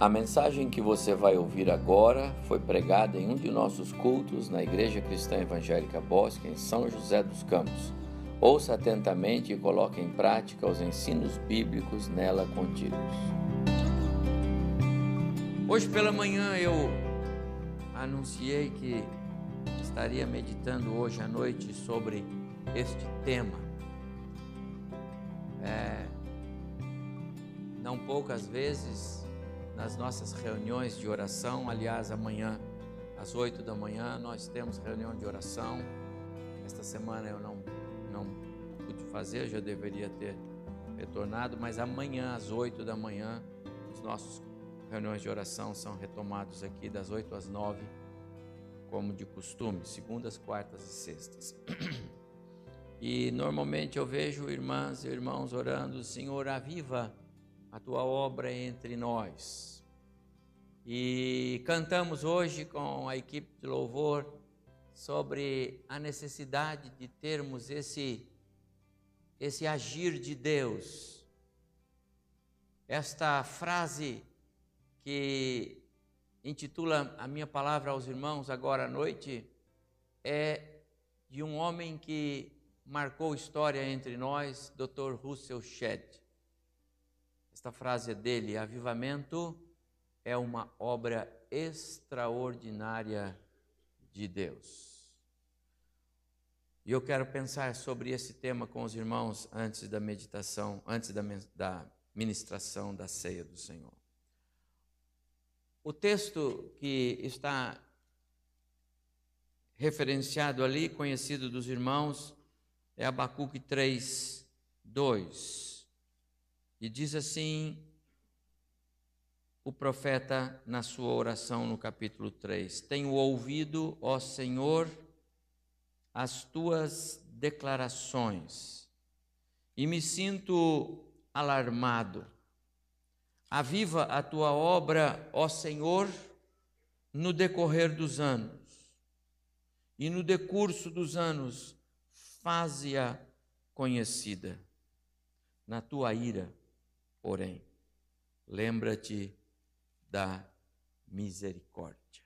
A mensagem que você vai ouvir agora foi pregada em um de nossos cultos na Igreja Cristã Evangélica Bosque, em São José dos Campos. Ouça atentamente e coloque em prática os ensinos bíblicos nela contidos. Hoje pela manhã eu anunciei que estaria meditando hoje à noite sobre este tema. É, não poucas vezes nas nossas reuniões de oração, aliás, amanhã às oito da manhã nós temos reunião de oração. Esta semana eu não, não pude fazer, já deveria ter retornado, mas amanhã às oito da manhã os nossos reuniões de oração são retomados aqui das oito às nove como de costume, segundas, quartas e sextas. E normalmente eu vejo irmãs e irmãos orando, Senhor, aviva a tua obra entre nós. E cantamos hoje com a equipe de louvor sobre a necessidade de termos esse esse agir de Deus. Esta frase que intitula a minha palavra aos irmãos agora à noite é de um homem que marcou história entre nós, Dr. Russell Shedd. Esta frase é dele: Avivamento é uma obra extraordinária de Deus. E eu quero pensar sobre esse tema com os irmãos antes da meditação, antes da, da ministração da ceia do Senhor. O texto que está referenciado ali, conhecido dos irmãos, é Abacuque 3, 2. E diz assim o profeta na sua oração no capítulo 3: Tenho ouvido, ó Senhor, as tuas declarações e me sinto alarmado. Aviva a tua obra, ó Senhor, no decorrer dos anos, e no decurso dos anos, faze-a conhecida. Na tua ira, porém, lembra-te da misericórdia.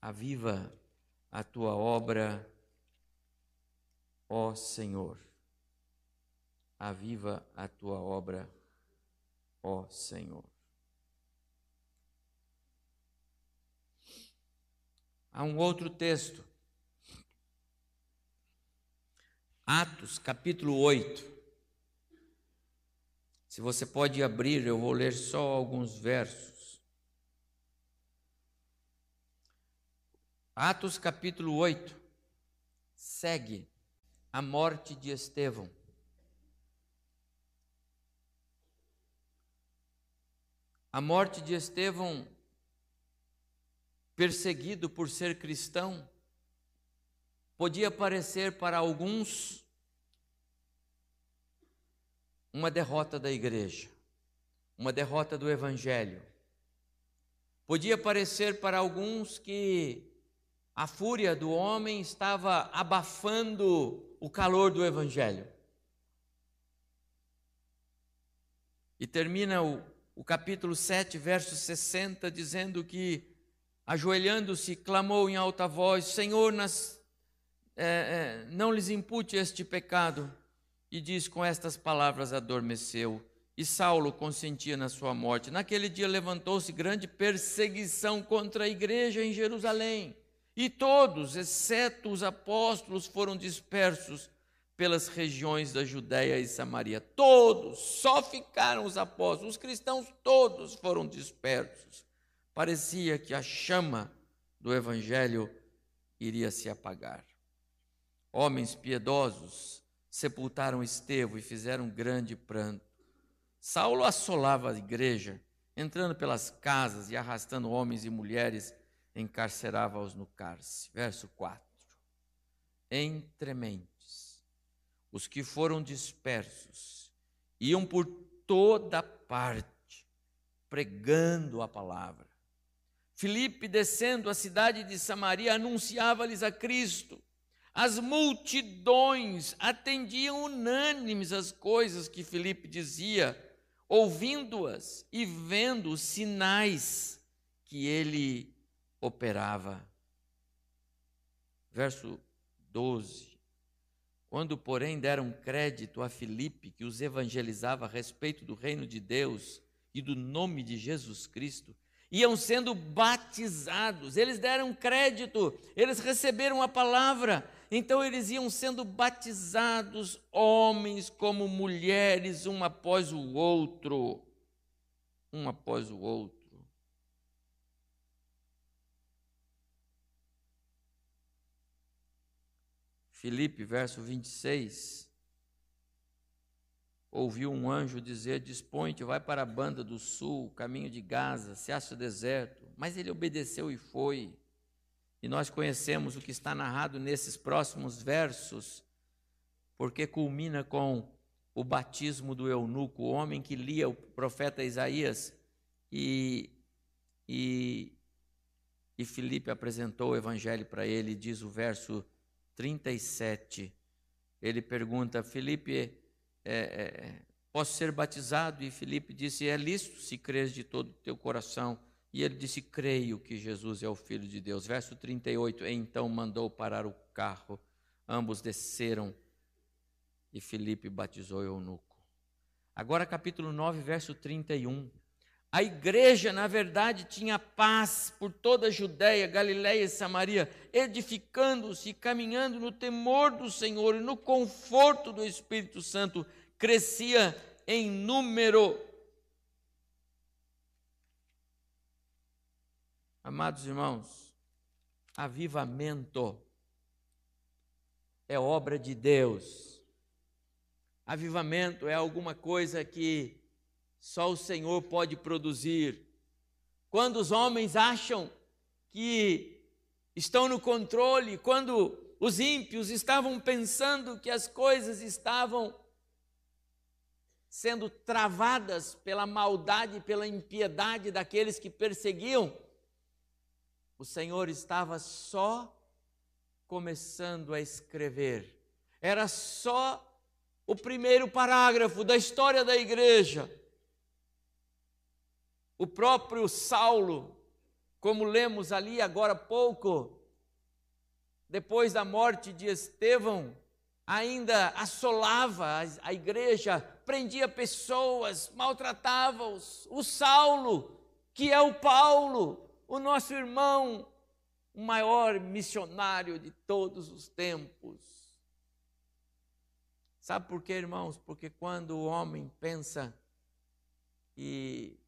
Aviva a tua obra, ó Senhor. Aviva a tua obra, ó Senhor. Há um outro texto, Atos, capítulo 8. Se você pode abrir, eu vou ler só alguns versos. Atos, capítulo 8, segue a morte de Estevão. A morte de Estevão, perseguido por ser cristão, podia parecer para alguns uma derrota da igreja, uma derrota do evangelho. Podia parecer para alguns que a fúria do homem estava abafando o calor do evangelho. E termina o o capítulo 7, verso 60, dizendo que, ajoelhando-se, clamou em alta voz: Senhor, nas, é, é, não lhes impute este pecado. E diz: Com estas palavras adormeceu. E Saulo consentia na sua morte. Naquele dia levantou-se grande perseguição contra a igreja em Jerusalém. E todos, exceto os apóstolos, foram dispersos pelas regiões da Judéia e Samaria. Todos, só ficaram os apóstolos, os cristãos todos foram dispersos. Parecia que a chama do evangelho iria se apagar. Homens piedosos sepultaram Estevão e fizeram grande pranto. Saulo assolava a igreja, entrando pelas casas e arrastando homens e mulheres, encarcerava-os no cárcere. Verso 4. Entremente os que foram dispersos iam por toda parte pregando a palavra. Filipe, descendo a cidade de Samaria, anunciava-lhes a Cristo. As multidões atendiam unânimes as coisas que Filipe dizia. ouvindo-as e vendo os sinais que ele operava. Verso 12. Quando, porém, deram crédito a Filipe, que os evangelizava a respeito do reino de Deus e do nome de Jesus Cristo, iam sendo batizados, eles deram crédito, eles receberam a palavra, então eles iam sendo batizados, homens como mulheres, um após o outro, um após o outro. Filipe, verso 26, ouviu um anjo dizer: Dispõe-te, vai para a banda do sul, caminho de Gaza, se acha deserto. Mas ele obedeceu e foi. E nós conhecemos o que está narrado nesses próximos versos, porque culmina com o batismo do eunuco, o homem que lia o profeta Isaías, e, e, e Filipe apresentou o evangelho para ele, diz o verso 37. Ele pergunta, Filipe, é, é, posso ser batizado? E Filipe disse, é lícito se creres de todo o teu coração. E ele disse: Creio que Jesus é o Filho de Deus. Verso 38. Então mandou parar o carro. Ambos desceram e Filipe batizou o eunuco. Agora, capítulo 9, verso 31. A igreja, na verdade, tinha paz por toda a Judéia, Galiléia e Samaria, edificando-se e caminhando no temor do Senhor e no conforto do Espírito Santo, crescia em número Amados irmãos, avivamento é obra de Deus. Avivamento é alguma coisa que só o Senhor pode produzir. Quando os homens acham que estão no controle, quando os ímpios estavam pensando que as coisas estavam sendo travadas pela maldade, pela impiedade daqueles que perseguiam, o Senhor estava só começando a escrever. Era só o primeiro parágrafo da história da igreja. O próprio Saulo, como lemos ali agora há pouco, depois da morte de Estevão, ainda assolava a igreja, prendia pessoas, maltratava-os. O Saulo, que é o Paulo, o nosso irmão, o maior missionário de todos os tempos. Sabe por quê, irmãos? Porque quando o homem pensa que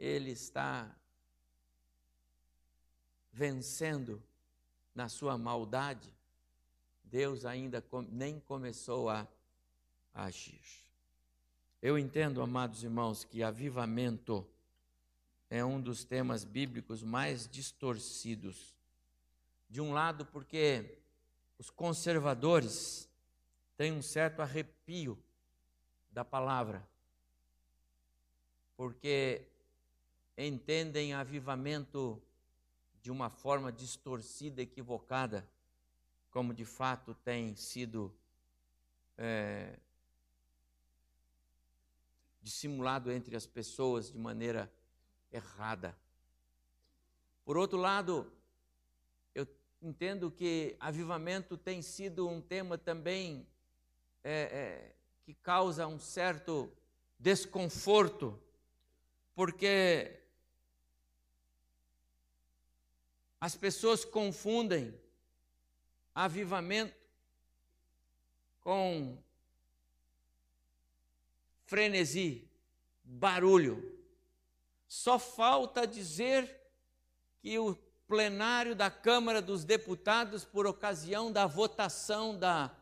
ele está vencendo na sua maldade, Deus ainda nem começou a agir. Eu entendo, amados irmãos, que avivamento é um dos temas bíblicos mais distorcidos. De um lado, porque os conservadores têm um certo arrepio da palavra, porque entendem avivamento de uma forma distorcida, equivocada, como de fato tem sido é, dissimulado entre as pessoas de maneira errada. Por outro lado, eu entendo que avivamento tem sido um tema também é, é, que causa um certo desconforto, porque as pessoas confundem avivamento com frenesi, barulho. Só falta dizer que o plenário da Câmara dos Deputados, por ocasião da votação da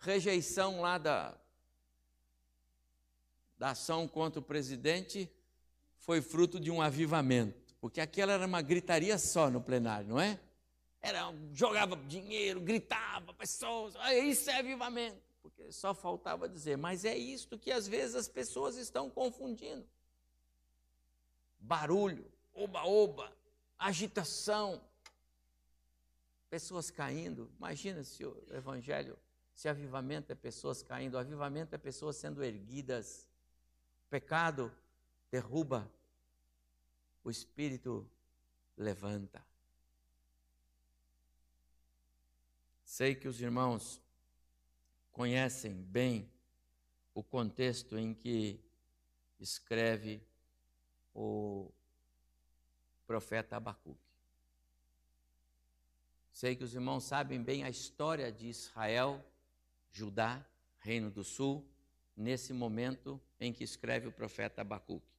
rejeição lá da, da ação contra o presidente, foi fruto de um avivamento, porque aquela era uma gritaria só no plenário, não é? Era, jogava dinheiro, gritava, pessoas, isso é avivamento, porque só faltava dizer, mas é isto que às vezes as pessoas estão confundindo barulho, oba-oba, agitação, pessoas caindo. Imagina se o evangelho, se avivamento é pessoas caindo, avivamento é pessoas sendo erguidas. pecado derruba, o espírito levanta. Sei que os irmãos conhecem bem o contexto em que escreve o profeta Abacuque. Sei que os irmãos sabem bem a história de Israel, Judá, Reino do Sul, nesse momento em que escreve o profeta Abacuque.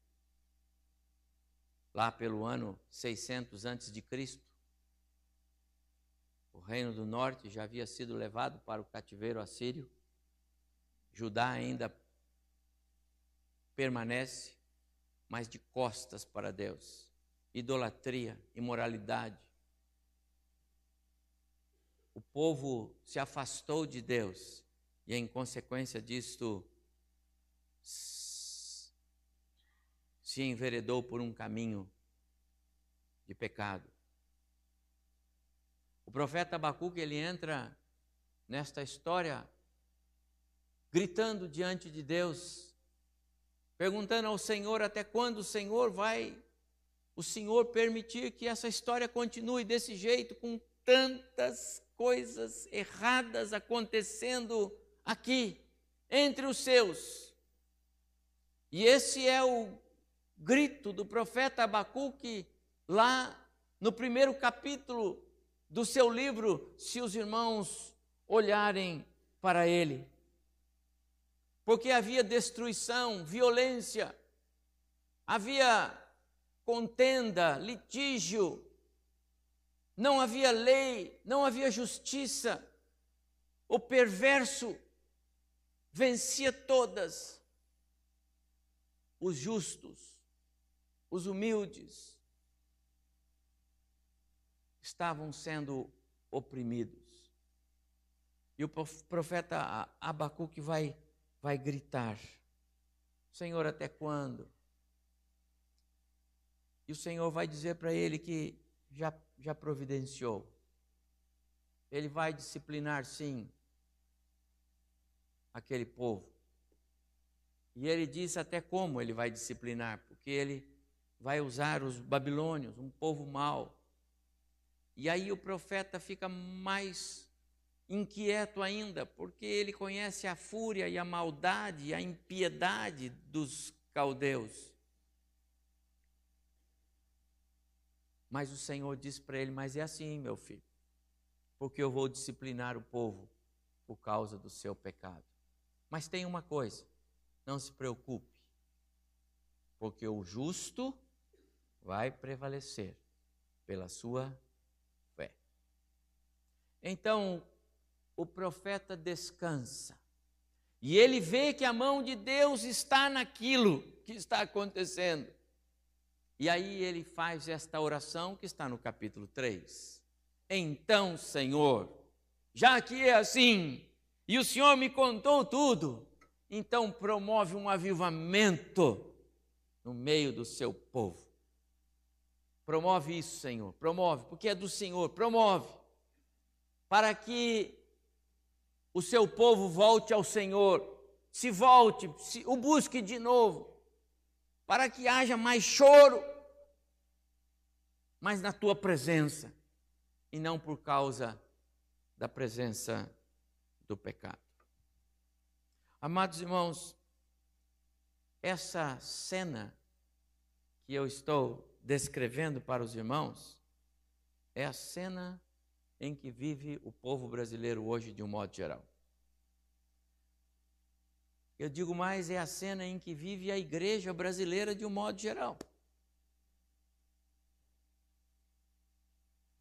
Lá pelo ano 600 antes de Cristo, o reino do norte já havia sido levado para o cativeiro assírio. Judá ainda permanece, mas de costas para Deus. Idolatria, imoralidade. O povo se afastou de Deus e, em consequência disto, enveredou por um caminho de pecado. O profeta Abacuque, ele entra nesta história gritando diante de Deus, perguntando ao Senhor até quando o Senhor vai, o Senhor permitir que essa história continue desse jeito, com tantas coisas erradas acontecendo aqui, entre os seus. E esse é o grito do profeta Abacuque lá no primeiro capítulo do seu livro, se os irmãos olharem para ele. Porque havia destruição, violência, havia contenda, litígio, não havia lei, não havia justiça, o perverso vencia todas, os justos, os humildes, estavam sendo oprimidos. E o profeta Abacuque vai, vai gritar: Senhor, até quando? E o Senhor vai dizer para ele que já, já providenciou. Ele vai disciplinar, sim, aquele povo. E ele diz até como ele vai disciplinar, porque ele vai usar os babilônios, um povo mau, e aí o profeta fica mais inquieto ainda, porque ele conhece a fúria e a maldade e a impiedade dos caldeus. Mas o Senhor diz para ele: Mas é assim, meu filho, porque eu vou disciplinar o povo por causa do seu pecado. Mas tem uma coisa: não se preocupe, porque o justo vai prevalecer pela sua então o profeta descansa. E ele vê que a mão de Deus está naquilo que está acontecendo. E aí ele faz esta oração que está no capítulo 3. Então, Senhor, já que é assim, e o Senhor me contou tudo, então promove um avivamento no meio do seu povo. Promove isso, Senhor, promove, porque é do Senhor, promove para que o seu povo volte ao Senhor, se volte, se, o busque de novo, para que haja mais choro, mas na tua presença, e não por causa da presença do pecado. Amados irmãos, essa cena que eu estou descrevendo para os irmãos é a cena em que vive o povo brasileiro hoje, de um modo geral. Eu digo mais, é a cena em que vive a igreja brasileira de um modo geral.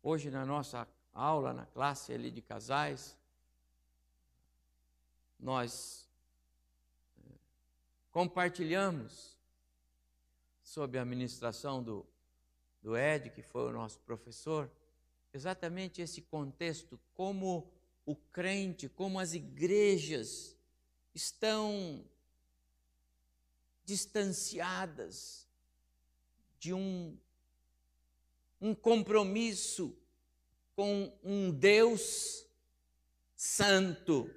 Hoje, na nossa aula, na classe ali de casais, nós eh, compartilhamos sob a administração do, do Ed, que foi o nosso professor, exatamente esse contexto, como o crente, como as igrejas estão distanciadas de um, um compromisso com um Deus santo,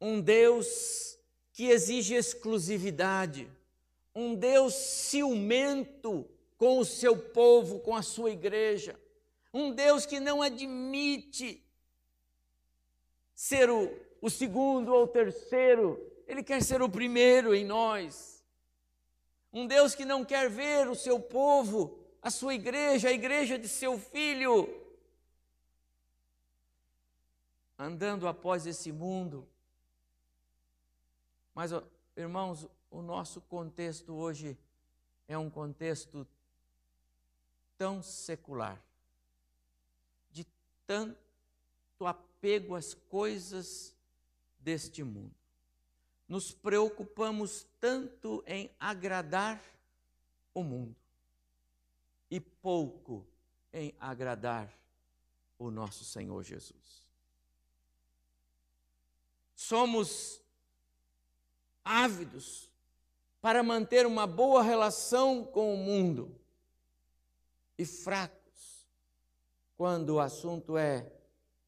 um Deus que exige exclusividade, um Deus ciumento com o seu povo, com a sua igreja. Um Deus que não admite ser o, o segundo ou o terceiro, Ele quer ser o primeiro em nós. Um Deus que não quer ver o seu povo, a sua igreja, a igreja de seu filho, andando após esse mundo. Mas, irmãos, o nosso contexto hoje é um contexto tão secular, de tanto apego às coisas deste mundo. Nos preocupamos tanto em agradar o mundo e pouco em agradar o nosso Senhor Jesus. Somos ávidos para manter uma boa relação com o mundo e fracos quando o assunto é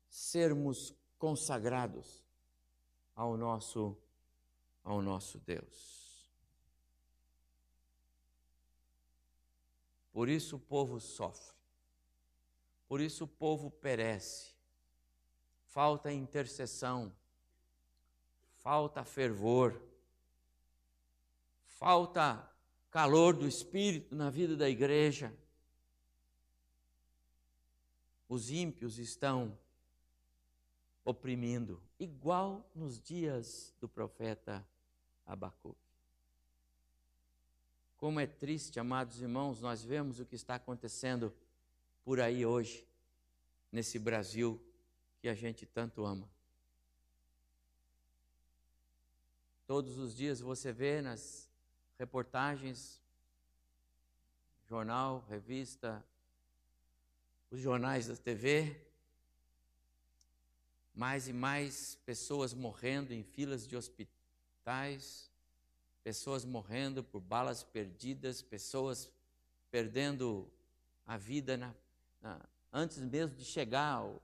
sermos consagrados ao nosso ao nosso Deus. Por isso o povo sofre. Por isso o povo perece. Falta intercessão. Falta fervor. Falta calor do espírito na vida da igreja os ímpios estão oprimindo, igual nos dias do profeta Abacuque. Como é triste, amados irmãos, nós vemos o que está acontecendo por aí hoje, nesse Brasil que a gente tanto ama. Todos os dias você vê nas reportagens, jornal, revista, os jornais da TV, mais e mais pessoas morrendo em filas de hospitais, pessoas morrendo por balas perdidas, pessoas perdendo a vida na, na, antes mesmo de chegar ao,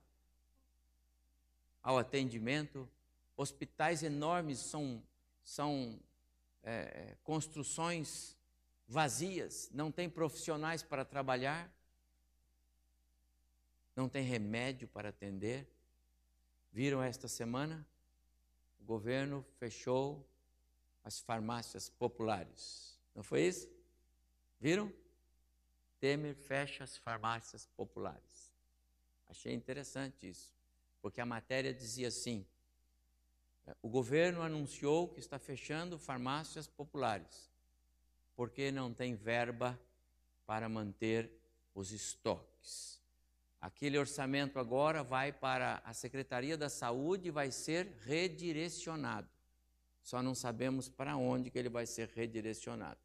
ao atendimento. Hospitais enormes são, são é, construções vazias, não tem profissionais para trabalhar não tem remédio para atender. Viram esta semana? O governo fechou as farmácias populares. Não foi isso? Viram? Temer fecha as farmácias populares. Achei interessante isso, porque a matéria dizia assim: o governo anunciou que está fechando farmácias populares, porque não tem verba para manter os estoques. Aquele orçamento agora vai para a Secretaria da Saúde e vai ser redirecionado. Só não sabemos para onde que ele vai ser redirecionado.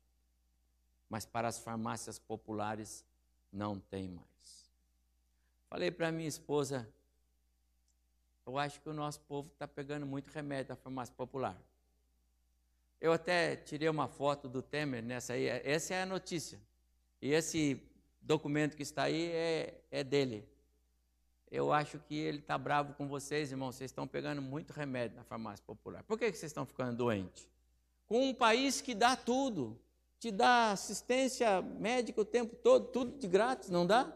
Mas para as farmácias populares não tem mais. Falei para minha esposa, eu acho que o nosso povo está pegando muito remédio da farmácia popular. Eu até tirei uma foto do Temer nessa aí, essa é a notícia. E esse documento que está aí é, é dele. Eu acho que ele está bravo com vocês, irmão. Vocês estão pegando muito remédio na farmácia popular. Por que, que vocês estão ficando doentes? Com um país que dá tudo, te dá assistência médica o tempo todo, tudo de grátis, não dá?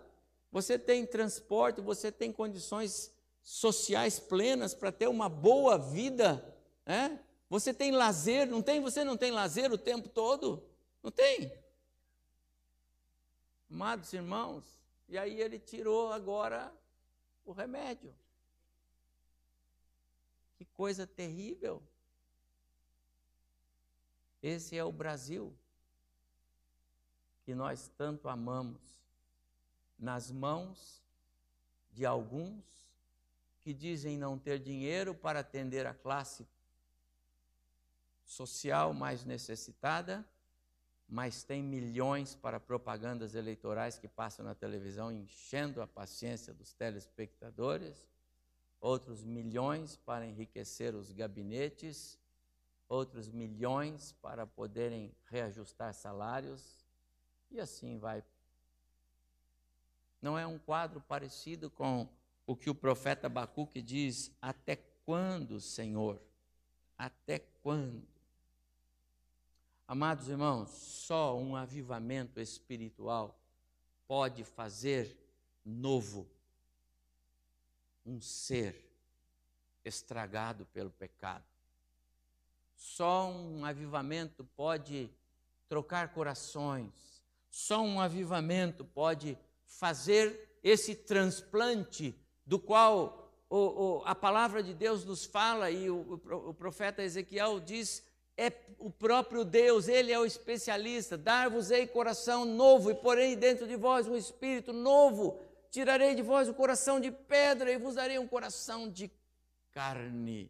Você tem transporte, você tem condições sociais plenas para ter uma boa vida, né? Você tem lazer, não tem? Você não tem lazer o tempo todo? Não tem? Amados irmãos, e aí ele tirou agora o remédio. Que coisa terrível. Esse é o Brasil que nós tanto amamos, nas mãos de alguns que dizem não ter dinheiro para atender a classe social mais necessitada mas tem milhões para propagandas eleitorais que passam na televisão, enchendo a paciência dos telespectadores, outros milhões para enriquecer os gabinetes, outros milhões para poderem reajustar salários, e assim vai. Não é um quadro parecido com o que o profeta Abacuque diz: Até quando, Senhor? Até quando? Amados irmãos, só um avivamento espiritual pode fazer novo um ser estragado pelo pecado. Só um avivamento pode trocar corações, só um avivamento pode fazer esse transplante do qual o, o, a palavra de Deus nos fala e o, o profeta Ezequiel diz é o próprio Deus, Ele é o especialista. Dar-vos-ei coração novo e porém dentro de vós um espírito novo. Tirarei de vós o coração de pedra e vos darei um coração de carne.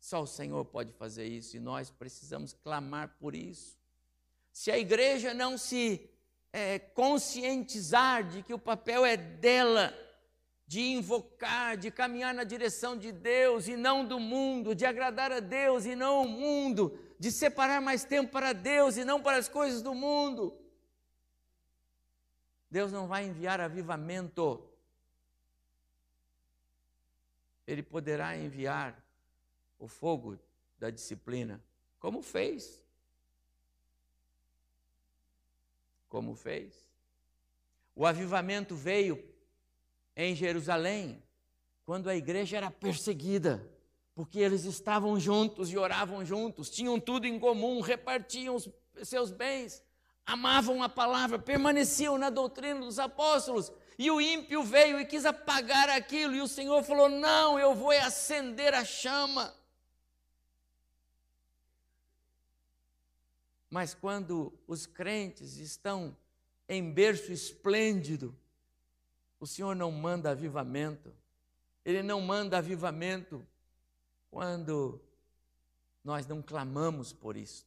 Só o Senhor pode fazer isso e nós precisamos clamar por isso. Se a igreja não se é, conscientizar de que o papel é dela, de invocar, de caminhar na direção de Deus e não do mundo, de agradar a Deus e não o mundo, de separar mais tempo para Deus e não para as coisas do mundo. Deus não vai enviar avivamento. Ele poderá enviar o fogo da disciplina, como fez. Como fez. O avivamento veio em Jerusalém, quando a igreja era perseguida, porque eles estavam juntos e oravam juntos, tinham tudo em comum, repartiam os seus bens, amavam a palavra, permaneciam na doutrina dos apóstolos. E o ímpio veio e quis apagar aquilo, e o Senhor falou: Não, eu vou acender a chama. Mas quando os crentes estão em berço esplêndido, o Senhor não manda avivamento. Ele não manda avivamento quando nós não clamamos por isso.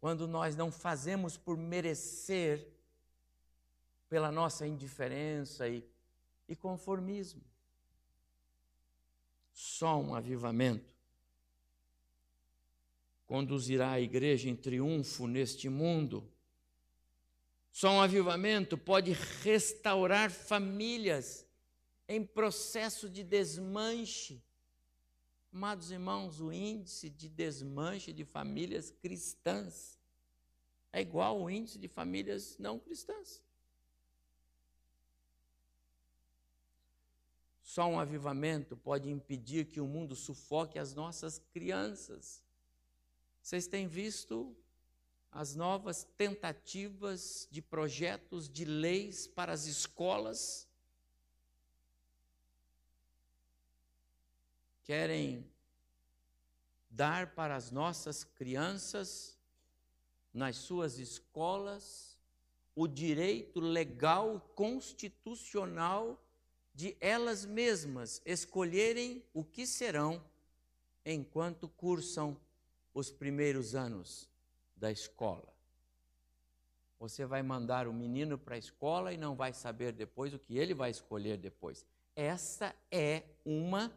Quando nós não fazemos por merecer pela nossa indiferença e, e conformismo. Só um avivamento conduzirá a igreja em triunfo neste mundo só um avivamento pode restaurar famílias em processo de desmanche. Amados irmãos, o índice de desmanche de famílias cristãs é igual ao índice de famílias não cristãs. Só um avivamento pode impedir que o mundo sufoque as nossas crianças. Vocês têm visto as novas tentativas de projetos de leis para as escolas. Querem dar para as nossas crianças, nas suas escolas, o direito legal constitucional de elas mesmas escolherem o que serão enquanto cursam os primeiros anos da escola. Você vai mandar o menino para a escola e não vai saber depois o que ele vai escolher depois. Essa é uma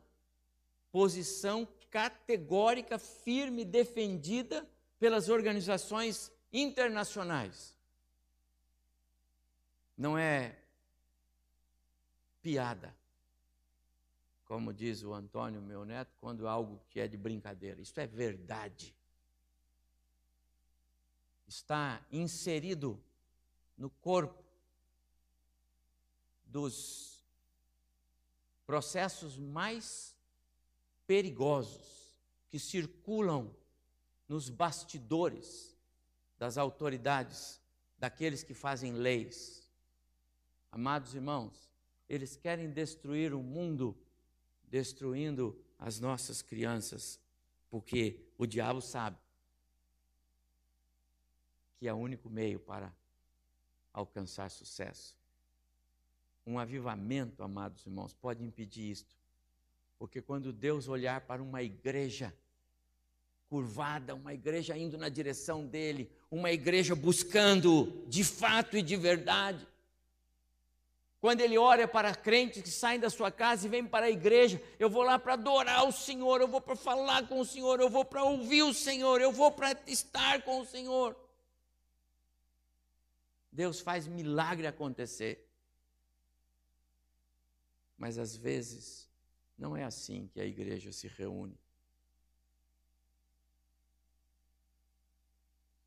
posição categórica, firme, defendida pelas organizações internacionais. Não é piada, como diz o Antônio, meu neto, quando algo que é de brincadeira. Isso é verdade está inserido no corpo dos processos mais perigosos que circulam nos bastidores das autoridades, daqueles que fazem leis. Amados irmãos, eles querem destruir o mundo, destruindo as nossas crianças, porque o diabo sabe que é o único meio para alcançar sucesso. Um avivamento, amados irmãos, pode impedir isto. Porque quando Deus olhar para uma igreja curvada, uma igreja indo na direção dele, uma igreja buscando de fato e de verdade, quando ele olha para crentes que saem da sua casa e vêm para a igreja, eu vou lá para adorar o Senhor, eu vou para falar com o Senhor, eu vou para ouvir o Senhor, eu vou para estar com o Senhor. Deus faz milagre acontecer. Mas às vezes não é assim que a igreja se reúne.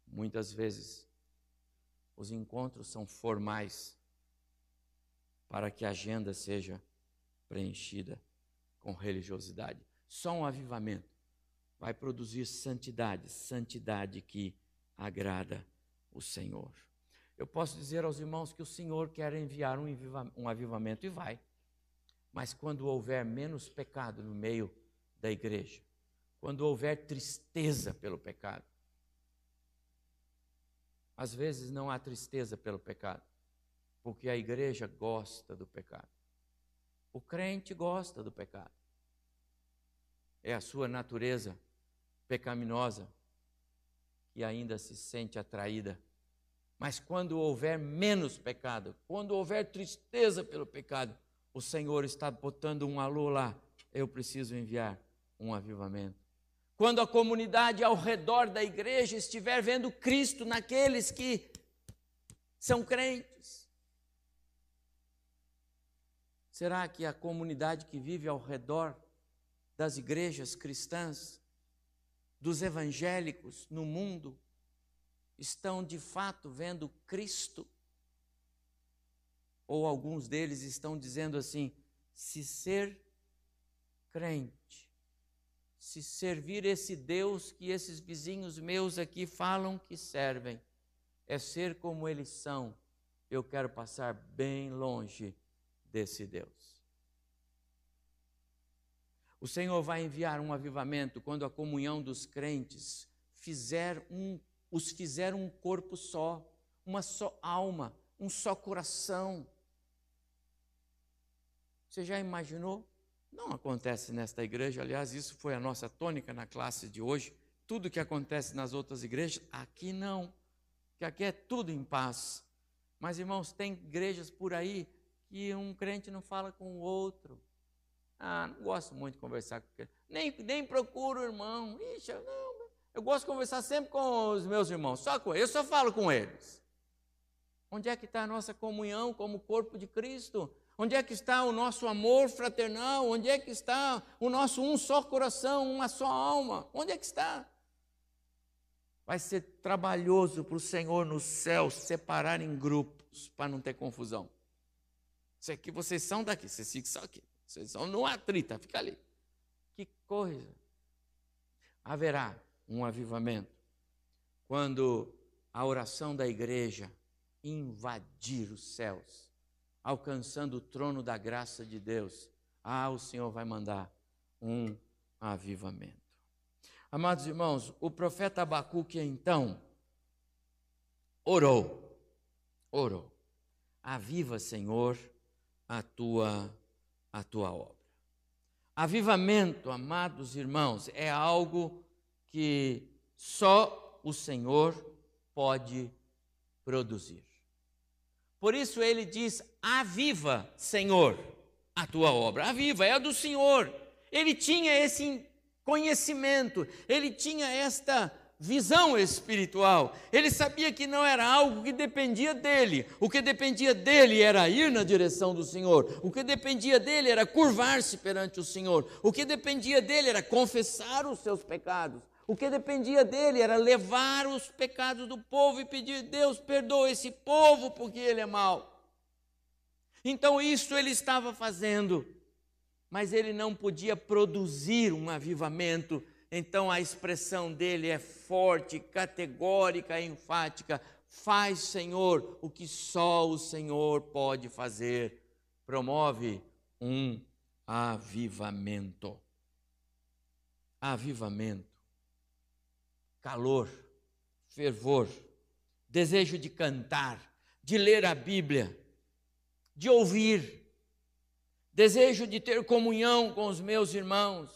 Muitas vezes os encontros são formais para que a agenda seja preenchida com religiosidade. Só um avivamento vai produzir santidade, santidade que agrada o Senhor. Eu posso dizer aos irmãos que o Senhor quer enviar um avivamento e vai. Mas quando houver menos pecado no meio da igreja, quando houver tristeza pelo pecado, às vezes não há tristeza pelo pecado, porque a igreja gosta do pecado. O crente gosta do pecado. É a sua natureza pecaminosa que ainda se sente atraída. Mas quando houver menos pecado, quando houver tristeza pelo pecado, o Senhor está botando um alô lá. Eu preciso enviar um avivamento. Quando a comunidade ao redor da igreja estiver vendo Cristo naqueles que são crentes, será que a comunidade que vive ao redor das igrejas cristãs, dos evangélicos no mundo, estão de fato vendo Cristo? Ou alguns deles estão dizendo assim: se ser crente, se servir esse Deus que esses vizinhos meus aqui falam que servem, é ser como eles são, eu quero passar bem longe desse Deus. O Senhor vai enviar um avivamento quando a comunhão dos crentes fizer um, os fizer um corpo só, uma só alma, um só coração. Você já imaginou? Não acontece nesta igreja, aliás, isso foi a nossa tônica na classe de hoje. Tudo que acontece nas outras igrejas, aqui não, que aqui é tudo em paz. Mas, irmãos, tem igrejas por aí que um crente não fala com o outro. Ah, não gosto muito de conversar com ele. Nem, nem procuro o irmão. Ixi, não, eu gosto de conversar sempre com os meus irmãos, só com eles, eu só falo com eles. Onde é que está a nossa comunhão como corpo de Cristo? Onde é que está o nosso amor fraternal? Onde é que está o nosso um só coração, uma só alma? Onde é que está? Vai ser trabalhoso para o Senhor no céu separar em grupos para não ter confusão. Isso aqui vocês são daqui, vocês ficam só aqui. Vocês são no atrita, fica ali. Que coisa! Haverá um avivamento quando a oração da igreja invadir os céus alcançando o trono da graça de Deus, ah, o Senhor vai mandar um avivamento. Amados irmãos, o profeta Abacuque então orou, orou, aviva, Senhor, a tua, a tua obra. Avivamento, amados irmãos, é algo que só o Senhor pode produzir. Por isso ele diz: Aviva, Senhor, a tua obra. Aviva, é a do Senhor. Ele tinha esse conhecimento, ele tinha esta visão espiritual. Ele sabia que não era algo que dependia dele. O que dependia dele era ir na direção do Senhor. O que dependia dele era curvar-se perante o Senhor. O que dependia dele era confessar os seus pecados. O que dependia dele era levar os pecados do povo e pedir: Deus, perdoa esse povo porque ele é mau. Então, isso ele estava fazendo, mas ele não podia produzir um avivamento. Então, a expressão dele é forte, categórica, enfática: Faz, Senhor, o que só o Senhor pode fazer. Promove um avivamento. Avivamento calor, fervor, desejo de cantar, de ler a Bíblia, de ouvir, desejo de ter comunhão com os meus irmãos,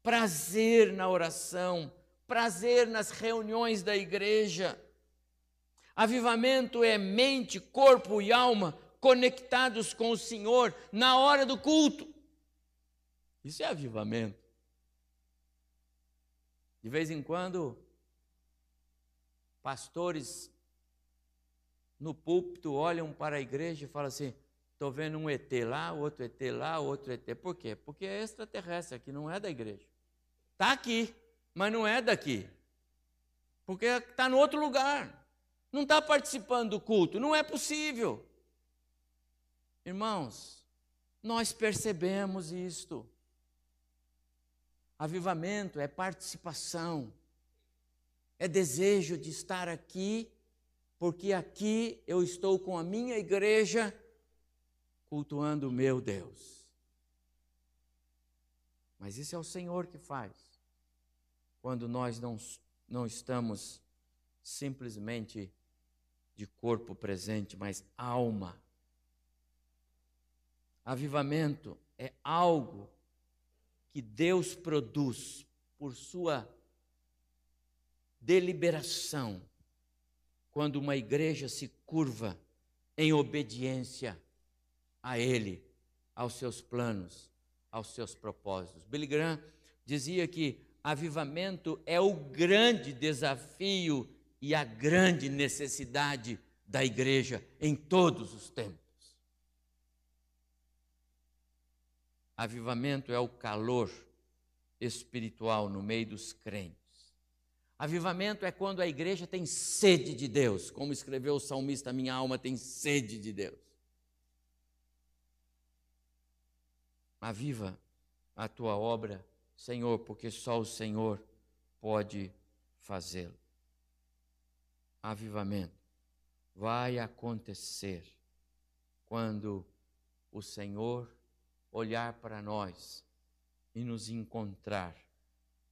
prazer na oração, prazer nas reuniões da igreja. Avivamento é mente, corpo e alma conectados com o Senhor na hora do culto. Isso é avivamento. De vez em quando, pastores no púlpito olham para a igreja e falam assim: estou vendo um ET lá, outro ET lá, outro ET. Por quê? Porque é extraterrestre aqui, não é da igreja. Está aqui, mas não é daqui. Porque está no outro lugar, não está participando do culto, não é possível. Irmãos, nós percebemos isto. Avivamento é participação, é desejo de estar aqui, porque aqui eu estou com a minha igreja cultuando o meu Deus. Mas isso é o Senhor que faz, quando nós não, não estamos simplesmente de corpo presente, mas alma. Avivamento é algo que Deus produz por sua deliberação, quando uma igreja se curva em obediência a Ele, aos seus planos, aos seus propósitos. Billy Graham dizia que avivamento é o grande desafio e a grande necessidade da igreja em todos os tempos. Avivamento é o calor espiritual no meio dos crentes. Avivamento é quando a igreja tem sede de Deus, como escreveu o salmista: Minha alma tem sede de Deus. Aviva a tua obra, Senhor, porque só o Senhor pode fazê-lo. Avivamento vai acontecer quando o Senhor olhar para nós e nos encontrar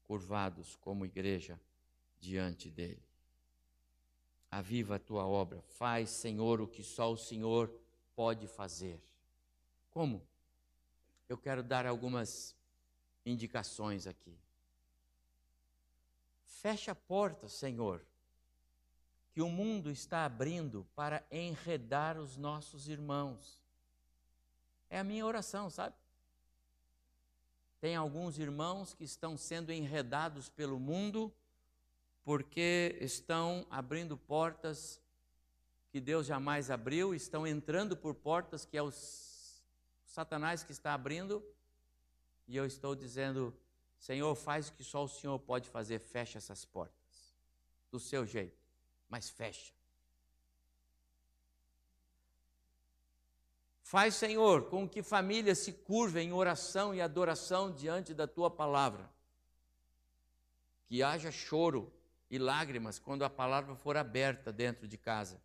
curvados como igreja diante dele. Aviva a tua obra, faz, Senhor, o que só o Senhor pode fazer. Como? Eu quero dar algumas indicações aqui. Fecha a porta, Senhor, que o mundo está abrindo para enredar os nossos irmãos. É a minha oração, sabe? Tem alguns irmãos que estão sendo enredados pelo mundo porque estão abrindo portas que Deus jamais abriu, estão entrando por portas que é o Satanás que está abrindo, e eu estou dizendo: Senhor, faz o que só o Senhor pode fazer, fecha essas portas, do seu jeito, mas fecha. Faz, Senhor, com que famílias se curvem em oração e adoração diante da tua palavra. Que haja choro e lágrimas quando a palavra for aberta dentro de casa.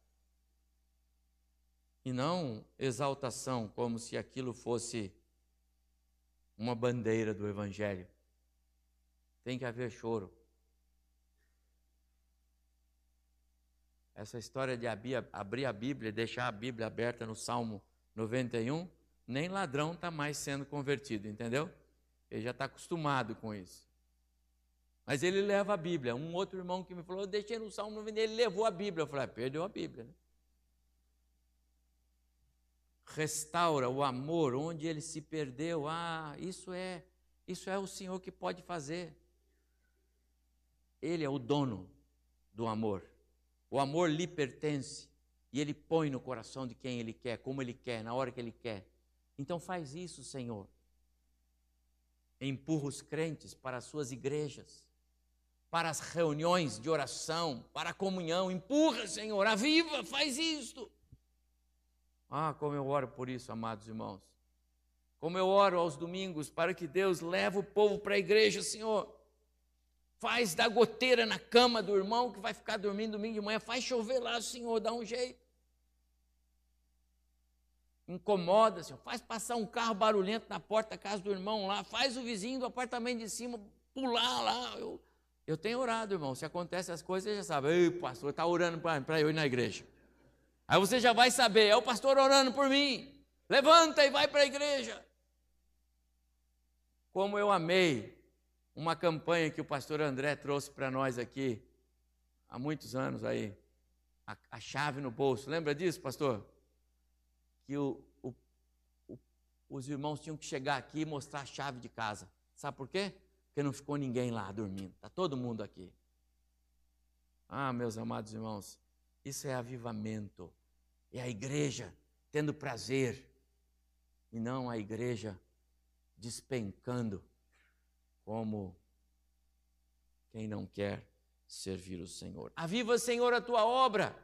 E não exaltação, como se aquilo fosse uma bandeira do Evangelho. Tem que haver choro. Essa história de abrir a Bíblia deixar a Bíblia aberta no Salmo 91, nem ladrão está mais sendo convertido, entendeu? Ele já está acostumado com isso. Mas ele leva a Bíblia. Um outro irmão que me falou, eu deixei no Salmo 91, ele levou a Bíblia. Eu falei, ah, perdeu a Bíblia. Né? Restaura o amor onde ele se perdeu. Ah, isso é, isso é o Senhor que pode fazer. Ele é o dono do amor. O amor lhe pertence. E Ele põe no coração de quem Ele quer, como Ele quer, na hora que Ele quer. Então faz isso, Senhor. Empurra os crentes para as suas igrejas, para as reuniões de oração, para a comunhão. Empurra, Senhor, aviva, faz isto. Ah, como eu oro por isso, amados irmãos. Como eu oro aos domingos para que Deus leve o povo para a igreja, Senhor. Faz da goteira na cama do irmão que vai ficar dormindo domingo de manhã. Faz chover lá, Senhor, dá um jeito. Incomoda, Senhor. Faz passar um carro barulhento na porta da casa do irmão lá. Faz o vizinho do apartamento de cima pular lá. Eu, eu tenho orado, irmão. Se acontece as coisas, você já sabe. Ei, pastor, está orando para eu ir na igreja. Aí você já vai saber. É o pastor orando por mim. Levanta e vai para a igreja. Como eu amei uma campanha que o pastor André trouxe para nós aqui há muitos anos aí, a, a, chave no bolso. Lembra disso, pastor? Que o, o, o, os irmãos tinham que chegar aqui e mostrar a chave de casa. Sabe por quê? Porque não ficou ninguém lá dormindo. Está todo mundo aqui. Ah, meus amados irmãos, isso é avivamento. É a igreja tendo prazer e não a igreja despencando como quem não quer servir o Senhor. Aviva, Senhor, a tua obra.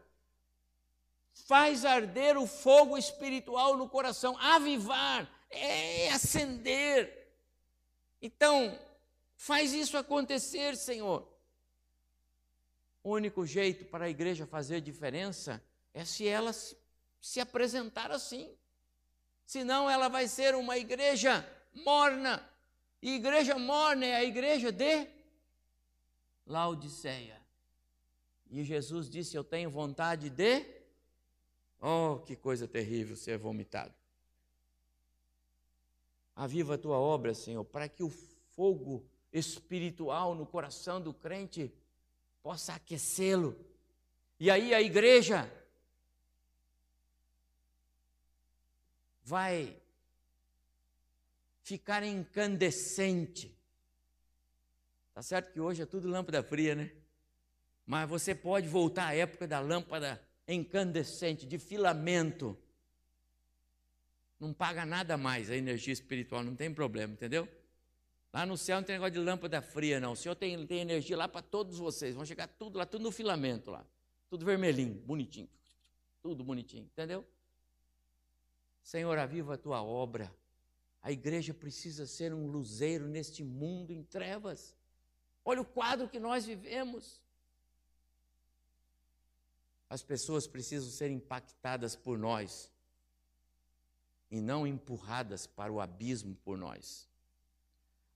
Faz arder o fogo espiritual no coração. Avivar é acender. Então, faz isso acontecer, Senhor. O único jeito para a igreja fazer diferença é se ela se, se apresentar assim. Senão ela vai ser uma igreja morna. E igreja morna é a igreja de Laodiceia. E Jesus disse: Eu tenho vontade de. Oh, que coisa terrível ser vomitado. Aviva a tua obra, Senhor, para que o fogo espiritual no coração do crente possa aquecê-lo. E aí a igreja vai ficar incandescente. Tá certo que hoje é tudo lâmpada fria, né? Mas você pode voltar à época da lâmpada incandescente, de filamento. Não paga nada mais a energia espiritual, não tem problema, entendeu? Lá no céu não tem negócio de lâmpada fria, não. O Senhor tem, tem energia lá para todos vocês. Vão chegar tudo lá, tudo no filamento lá. Tudo vermelhinho, bonitinho. Tudo bonitinho, entendeu? Senhor, aviva a tua obra. A igreja precisa ser um luzeiro neste mundo em trevas. Olha o quadro que nós vivemos. As pessoas precisam ser impactadas por nós e não empurradas para o abismo por nós.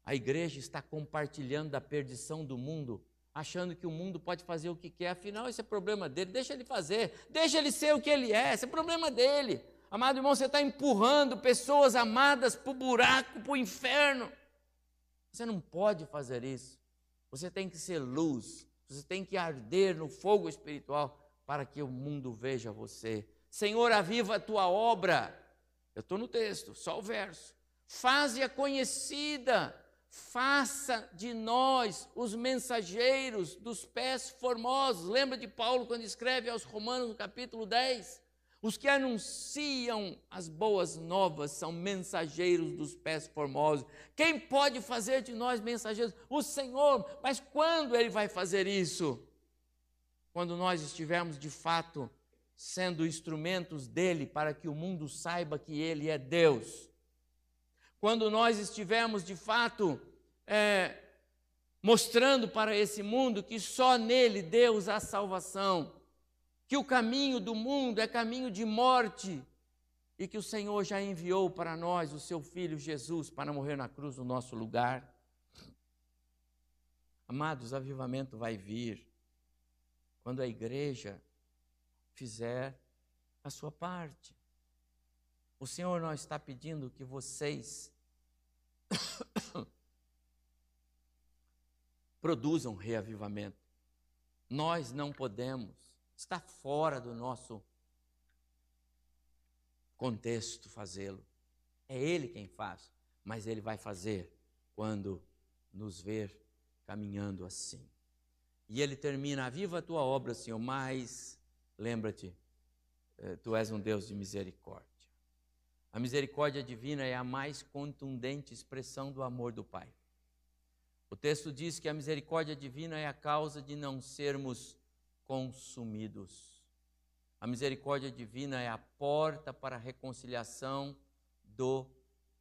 A igreja está compartilhando da perdição do mundo, achando que o mundo pode fazer o que quer, afinal, esse é problema dele, deixa ele fazer, deixa ele ser o que ele é, esse é problema dele. Amado irmão, você está empurrando pessoas amadas para o buraco, para o inferno. Você não pode fazer isso. Você tem que ser luz, você tem que arder no fogo espiritual para que o mundo veja você. Senhor, aviva a tua obra. Eu estou no texto, só o verso. Faze-a conhecida faça de nós os mensageiros dos pés formosos. Lembra de Paulo quando escreve aos Romanos no capítulo 10? Os que anunciam as boas novas são mensageiros dos pés formosos. Quem pode fazer de nós mensageiros? O Senhor. Mas quando Ele vai fazer isso? Quando nós estivermos de fato sendo instrumentos dele para que o mundo saiba que Ele é Deus quando nós estivermos de fato é, mostrando para esse mundo que só nele Deus há salvação, que o caminho do mundo é caminho de morte e que o Senhor já enviou para nós o seu filho Jesus para morrer na cruz no nosso lugar. Amados, avivamento vai vir quando a igreja fizer a sua parte. O Senhor não está pedindo que vocês produzam reavivamento. Nós não podemos, está fora do nosso contexto fazê-lo. É Ele quem faz, mas Ele vai fazer quando nos ver caminhando assim. E ele termina: Viva a tua obra, Senhor, mas lembra-te, eh, tu és um Deus de misericórdia. A misericórdia divina é a mais contundente expressão do amor do Pai. O texto diz que a misericórdia divina é a causa de não sermos consumidos. A misericórdia divina é a porta para a reconciliação do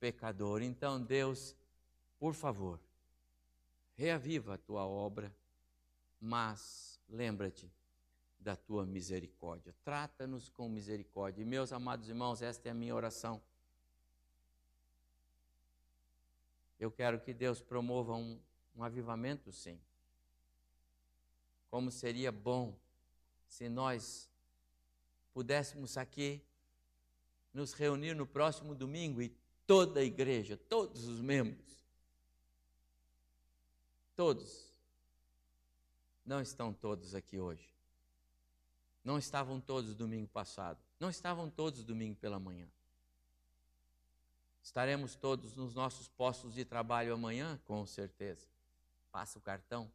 pecador. Então, Deus, por favor, reaviva a tua obra, mas lembra-te da tua misericórdia. Trata-nos com misericórdia. E, meus amados irmãos, esta é a minha oração. Eu quero que Deus promova um, um avivamento, sim. Como seria bom se nós pudéssemos aqui nos reunir no próximo domingo e toda a igreja, todos os membros, todos, não estão todos aqui hoje. Não estavam todos domingo passado. Não estavam todos domingo pela manhã. Estaremos todos nos nossos postos de trabalho amanhã? Com certeza. Passa o cartão.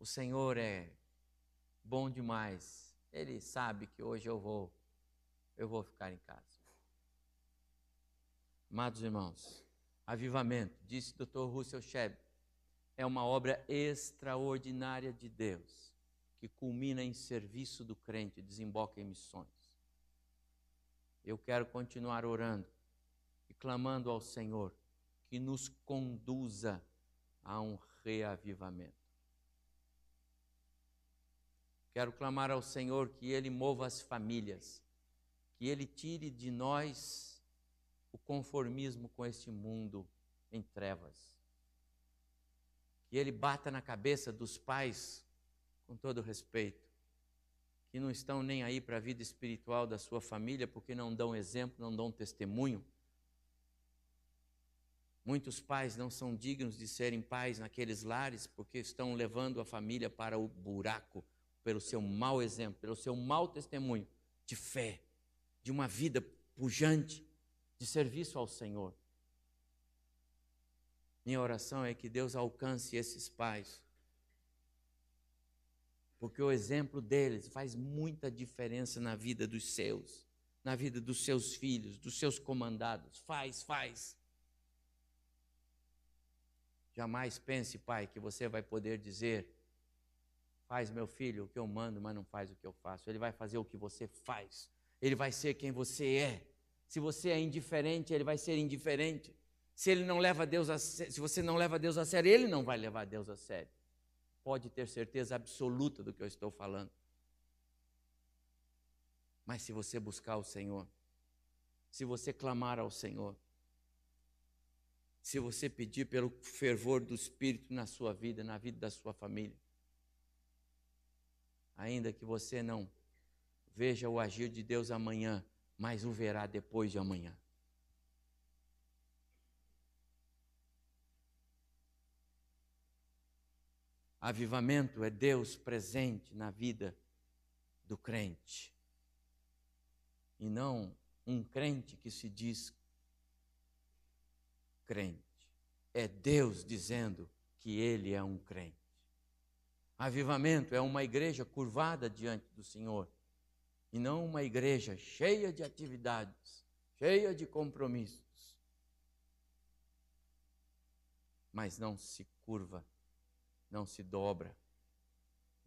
O Senhor é bom demais. Ele sabe que hoje eu vou eu vou ficar em casa. Amados irmãos, avivamento, disse Dr. Russell Shebb, é uma obra extraordinária de Deus, que culmina em serviço do crente, desemboca em missões. Eu quero continuar orando e clamando ao Senhor que nos conduza a um reavivamento. Quero clamar ao Senhor que Ele mova as famílias, que Ele tire de nós o conformismo com este mundo em trevas. Que Ele bata na cabeça dos pais, com todo respeito, que não estão nem aí para a vida espiritual da sua família porque não dão exemplo, não dão testemunho. Muitos pais não são dignos de serem pais naqueles lares porque estão levando a família para o buraco pelo seu mau exemplo, pelo seu mau testemunho de fé, de uma vida pujante, de serviço ao Senhor. Minha oração é que Deus alcance esses pais, porque o exemplo deles faz muita diferença na vida dos seus, na vida dos seus filhos, dos seus comandados. Faz, faz. Jamais pense, pai, que você vai poder dizer Faz, meu filho, o que eu mando, mas não faz o que eu faço. Ele vai fazer o que você faz. Ele vai ser quem você é. Se você é indiferente, ele vai ser indiferente. Se ele não leva Deus a se você não leva Deus a sério, ele não vai levar Deus a sério. Pode ter certeza absoluta do que eu estou falando. Mas se você buscar o Senhor, se você clamar ao Senhor, se você pedir pelo fervor do Espírito na sua vida, na vida da sua família, ainda que você não veja o agir de Deus amanhã, mas o verá depois de amanhã. Avivamento é Deus presente na vida do crente. E não um crente que se diz crente. É Deus dizendo que ele é um crente. Avivamento é uma igreja curvada diante do Senhor e não uma igreja cheia de atividades, cheia de compromissos, mas não se curva, não se dobra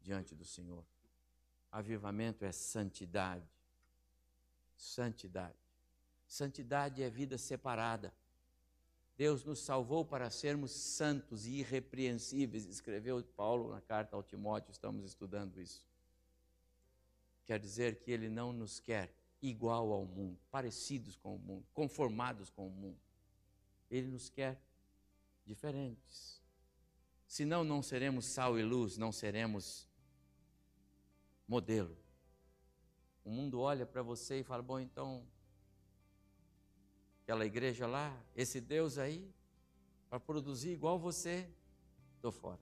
diante do Senhor. Avivamento é santidade. Santidade. Santidade é vida separada. Deus nos salvou para sermos santos e irrepreensíveis, escreveu Paulo na carta ao Timóteo, estamos estudando isso. Quer dizer que ele não nos quer igual ao mundo, parecidos com o mundo, conformados com o mundo. Ele nos quer diferentes. Senão não seremos sal e luz, não seremos modelo. O mundo olha para você e fala: bom, então aquela igreja lá, esse Deus aí, para produzir igual você, estou fora.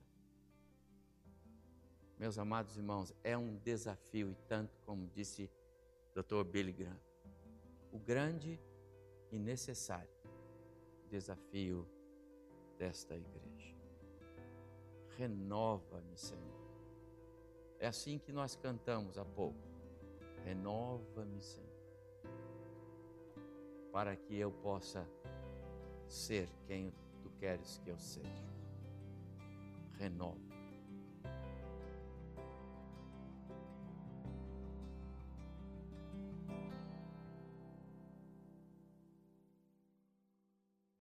Meus amados irmãos, é um desafio, e tanto como disse Dr. Billy Graham, o grande e necessário desafio desta igreja. Renova-me, Senhor. É assim que nós cantamos há pouco. Renova-me, Senhor para que eu possa ser quem tu queres que eu seja. Renova.